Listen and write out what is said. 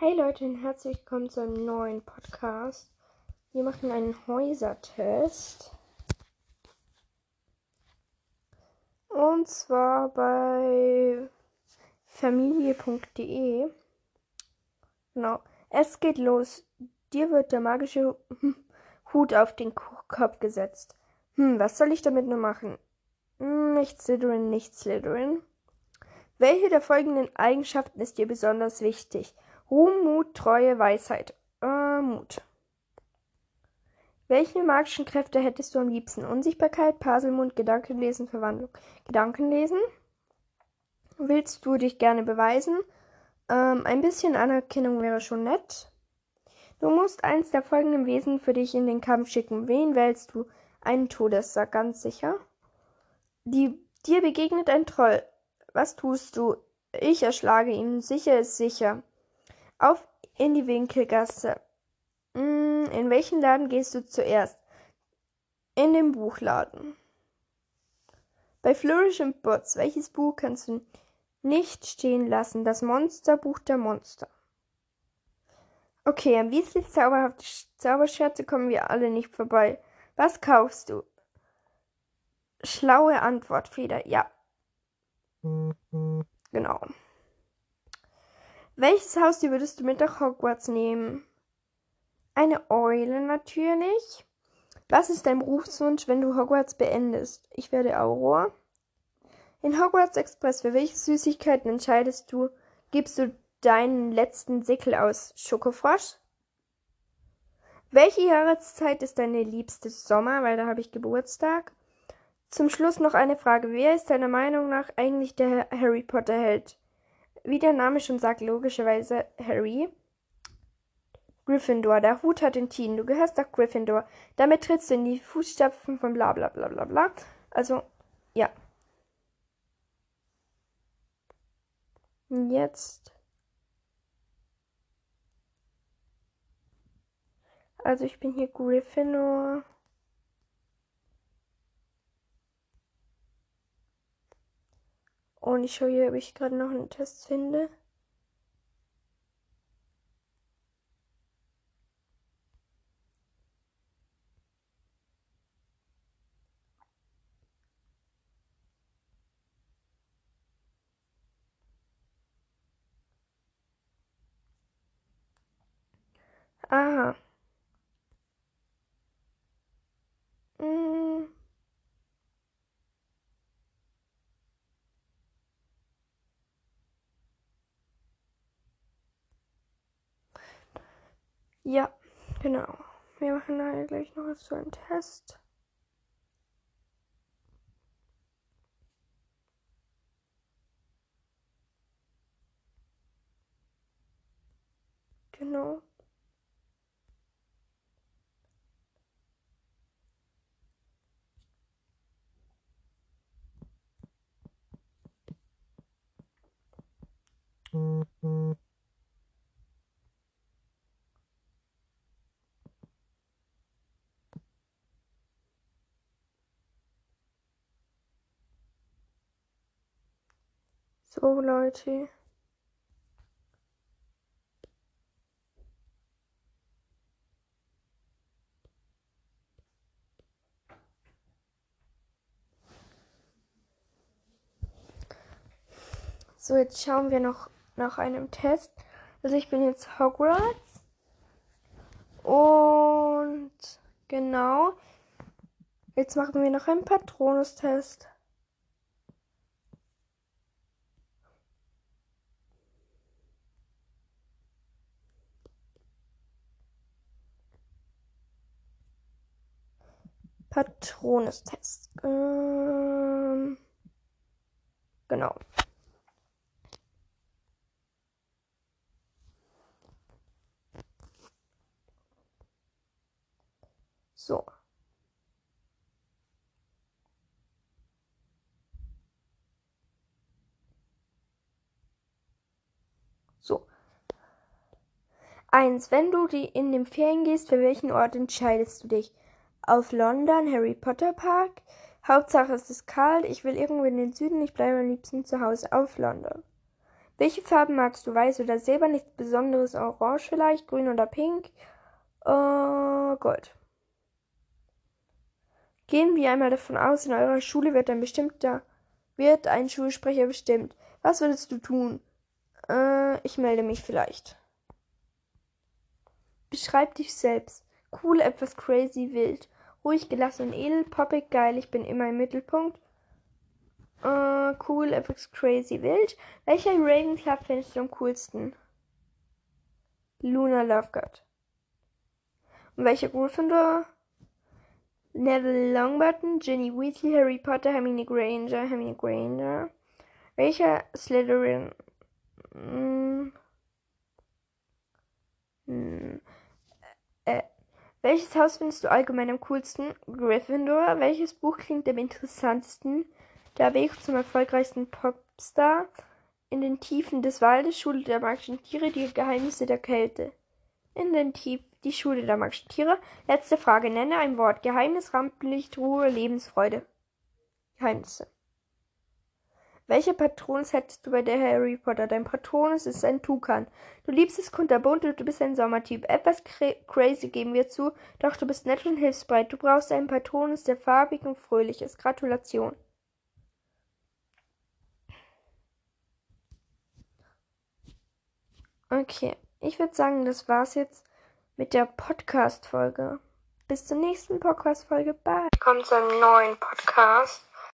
Hey Leute und herzlich willkommen zu einem neuen Podcast. Wir machen einen Häusertest. Und zwar bei familie.de. Genau. Es geht los. Dir wird der magische Hut auf den Kopf gesetzt. Hm, was soll ich damit nur machen? Hm, nicht Slytherin, nicht Slytherin. Welche der folgenden Eigenschaften ist dir besonders wichtig? Ruhm, Mut, Treue, Weisheit. Äh, Mut. Welche magischen Kräfte hättest du am liebsten? Unsichtbarkeit, Paselmund, Gedankenlesen, Verwandlung. Gedankenlesen. Willst du dich gerne beweisen? Ähm, ein bisschen Anerkennung wäre schon nett. Du musst eins der folgenden Wesen für dich in den Kampf schicken. Wen wählst du? Einen Todessack, ganz sicher. Die, dir begegnet ein Troll. Was tust du? Ich erschlage ihn. Sicher ist sicher. Auf in die Winkelgasse. Hm, in welchen Laden gehst du zuerst? In den Buchladen. Bei Flourish and Bots, welches Buch kannst du nicht stehen lassen? Das Monsterbuch der Monster. Okay, an Weasleys zauberhafte Zauberscherze kommen wir alle nicht vorbei. Was kaufst du? Schlaue Antwort, Feder. Ja. Genau. Welches Haustier würdest du mit nach Hogwarts nehmen? Eine Eule natürlich. Was ist dein Berufswunsch, wenn du Hogwarts beendest? Ich werde Auror. In Hogwarts Express, für welche Süßigkeiten entscheidest du? Gibst du deinen letzten Sickel aus Schokofrosch? Welche Jahreszeit ist deine liebste Sommer? Weil da habe ich Geburtstag. Zum Schluss noch eine Frage. Wer ist deiner Meinung nach eigentlich der Harry Potter Held? Wie der Name schon sagt, logischerweise Harry. Gryffindor. Der Hut hat den Titel. Du gehörst nach Gryffindor. Damit trittst du in die Fußstapfen von bla bla bla bla bla. Also, ja. Jetzt. Also ich bin hier Gryffindor. Und ich schaue hier, ob ich gerade noch einen Test finde. Aha. Mm. Ja, genau. Wir machen da gleich noch so einen Test. Genau. So, Leute. So, jetzt schauen wir noch nach einem Test. Also ich bin jetzt Hogwarts. Und genau. Jetzt machen wir noch einen Patronus-Test. Patronus-Test. Ähm, genau. So. So. Eins. Wenn du die in den Ferien gehst, für welchen Ort entscheidest du dich? Auf London, Harry Potter Park. Hauptsache es ist kalt. Ich will irgendwo in den Süden. Ich bleibe am liebsten zu Hause auf London. Welche Farben magst du? Weiß oder Silber? Nichts Besonderes. Orange vielleicht? Grün oder Pink? Äh, Gold. Gehen wir einmal davon aus, in eurer Schule wird ein bestimmter, wird ein Schulsprecher bestimmt. Was würdest du tun? Äh, ich melde mich vielleicht. Beschreib dich selbst. Cool, etwas crazy, wild. Ruhig, gelassen und edel. Poppig, geil, ich bin immer im Mittelpunkt. Äh, cool, etwas crazy, wild. Welcher Ravenclaw findest du am coolsten? Luna Lovegood. Und welcher Gryffindor? Neville Longbottom, Ginny Weasley, Harry Potter, Hermine Granger, Hermine Granger. Welcher Slytherin? Hm. Hm. Äh, welches Haus findest du allgemein am coolsten? Gryffindor. Welches Buch klingt am interessantesten? Der Weg zum erfolgreichsten Popstar. In den Tiefen des Waldes, Schule der magischen Tiere, die Geheimnisse der Kälte. In den Tiefen die Schule der magischen Tiere. Letzte Frage. Nenne ein Wort. Geheimnis, Rampenlicht, Ruhe, Lebensfreude. Geheimnisse. Welche Patronus hättest du bei der Harry Potter? Dein Patronus ist ein Tukan. Du liebst es kunterbunt und du bist ein Sommertyp. Etwas cra crazy geben wir zu, doch du bist nett und hilfsbereit. Du brauchst einen Patronus, der farbig und fröhlich ist. Gratulation. Okay, ich würde sagen, das war's jetzt mit der Podcast-Folge. Bis zur nächsten Podcast-Folge. Bye. Willkommen zu einem neuen Podcast.